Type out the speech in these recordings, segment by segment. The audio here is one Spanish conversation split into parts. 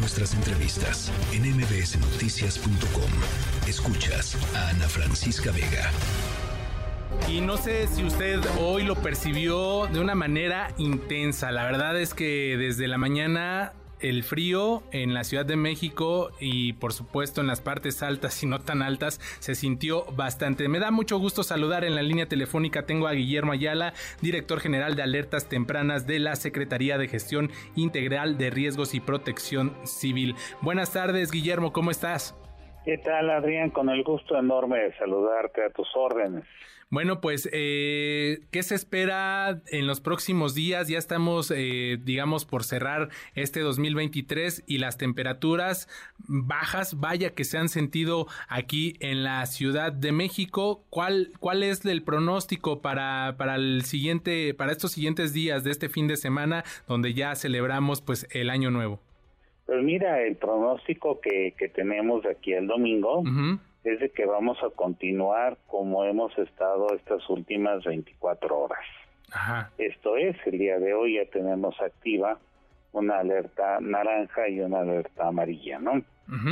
nuestras entrevistas en mbsnoticias.com. Escuchas a Ana Francisca Vega. Y no sé si usted hoy lo percibió de una manera intensa. La verdad es que desde la mañana el frío en la Ciudad de México y por supuesto en las partes altas y no tan altas se sintió bastante. Me da mucho gusto saludar en la línea telefónica. Tengo a Guillermo Ayala, director general de alertas tempranas de la Secretaría de Gestión Integral de Riesgos y Protección Civil. Buenas tardes, Guillermo, ¿cómo estás? ¿Qué tal, Adrián? Con el gusto enorme de saludarte a tus órdenes. Bueno, pues, eh, ¿qué se espera en los próximos días? Ya estamos, eh, digamos, por cerrar este 2023 y las temperaturas bajas, vaya que se han sentido aquí en la Ciudad de México. ¿Cuál, cuál es el pronóstico para, para el siguiente, para estos siguientes días de este fin de semana, donde ya celebramos, pues, el año nuevo? Pues mira, el pronóstico que, que tenemos aquí el domingo es de que vamos a continuar como hemos estado estas últimas 24 horas. Esto es, el día de hoy ya tenemos activa una alerta naranja y una alerta amarilla, ¿no?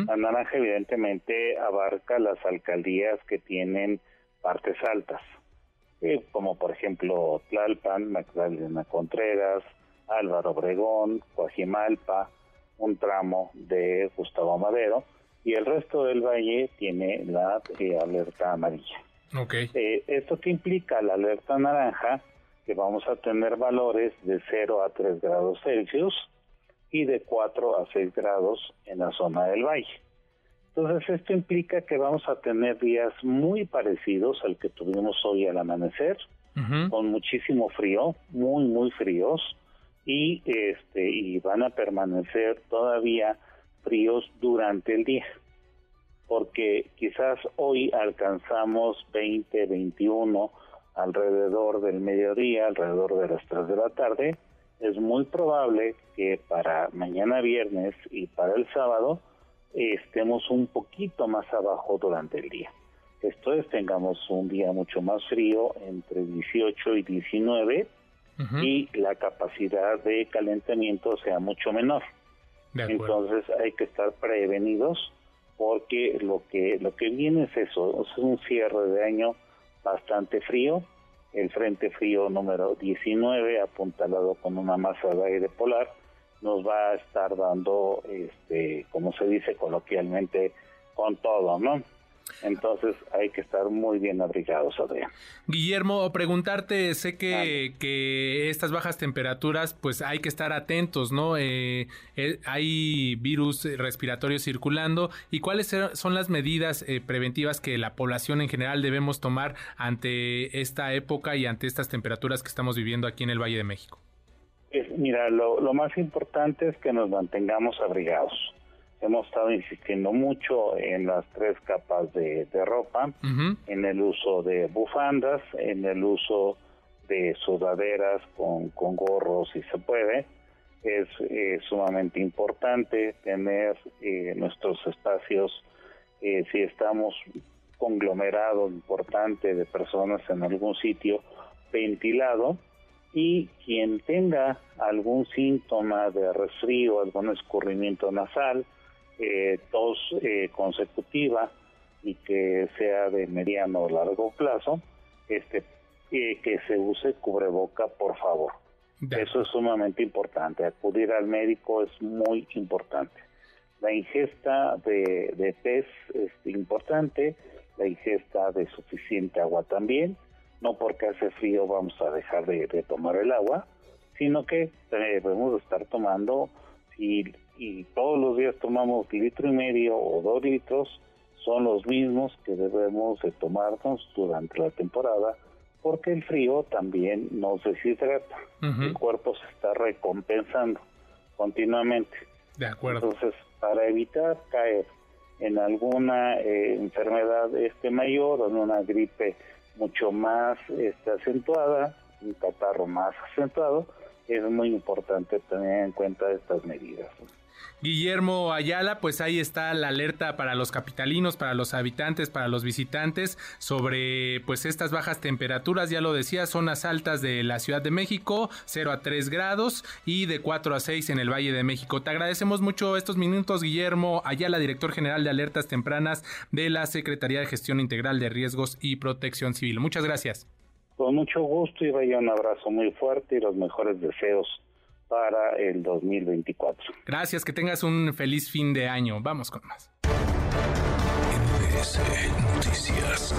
La naranja evidentemente abarca las alcaldías que tienen partes altas, eh, como por ejemplo Tlalpan, Magdalena Contreras, Álvaro Obregón, Coajimalpa, un tramo de Gustavo Madero, y el resto del valle tiene la eh, alerta amarilla. Okay. Eh, ¿Esto qué implica? La alerta naranja, que vamos a tener valores de 0 a 3 grados Celsius y de 4 a 6 grados en la zona del valle. Entonces esto implica que vamos a tener días muy parecidos al que tuvimos hoy al amanecer, con muchísimo frío, muy muy fríos y este y van a permanecer todavía fríos durante el día, porque quizás hoy alcanzamos 20, 21 alrededor del mediodía, alrededor de las 3 de la tarde, es muy probable que para mañana viernes y para el sábado estemos un poquito más abajo durante el día. Esto es, tengamos un día mucho más frío, entre 18 y 19, y la capacidad de calentamiento sea mucho menor. Entonces hay que estar prevenidos porque lo que lo que viene es eso, es un cierre de año bastante frío, el frente frío número 19 apuntalado con una masa de aire polar nos va a estar dando este como se dice coloquialmente con todo, ¿no? Entonces hay que estar muy bien abrigados, Adrián. Guillermo, preguntarte, sé que, que estas bajas temperaturas, pues hay que estar atentos, ¿no? Eh, eh, hay virus respiratorios circulando y cuáles son las medidas eh, preventivas que la población en general debemos tomar ante esta época y ante estas temperaturas que estamos viviendo aquí en el Valle de México. mira, lo, lo más importante es que nos mantengamos abrigados hemos estado insistiendo mucho en las tres capas de, ropa, en el uso de bufandas, en el uso de sudaderas con, con gorros si se puede. Es sumamente importante tener eh, nuestros espacios, eh, si estamos conglomerado importante de personas en algún sitio ventilado y quien tenga algún síntoma de resfrío, algún escurrimiento nasal, eh, tos eh, consecutiva y que sea de mediano o largo plazo, este, eh, que se use cubreboca, por favor. Eso es sumamente importante. Acudir al médico es muy importante. La ingesta de, de pez es importante, la ingesta de suficiente agua también. No porque hace frío vamos a dejar de, de tomar el agua, sino que debemos estar tomando y y todos los días tomamos litro y medio o dos litros, son los mismos que debemos de tomarnos durante la temporada, porque el frío también nos deshidrata. El cuerpo se está recompensando continuamente. De acuerdo. Entonces, para evitar caer en alguna eh, enfermedad este mayor o en una gripe mucho más este, acentuada, un catarro más acentuado, es muy importante tener en cuenta estas medidas. Guillermo Ayala, pues ahí está la alerta para los capitalinos, para los habitantes, para los visitantes sobre pues estas bajas temperaturas, ya lo decía, zonas altas de la Ciudad de México, 0 a 3 grados y de 4 a 6 en el Valle de México. Te agradecemos mucho estos minutos, Guillermo Ayala, director general de alertas tempranas de la Secretaría de Gestión Integral de Riesgos y Protección Civil. Muchas gracias. Con mucho gusto y vaya un abrazo muy fuerte y los mejores deseos para el 2024. Gracias, que tengas un feliz fin de año. Vamos con más. Noticias.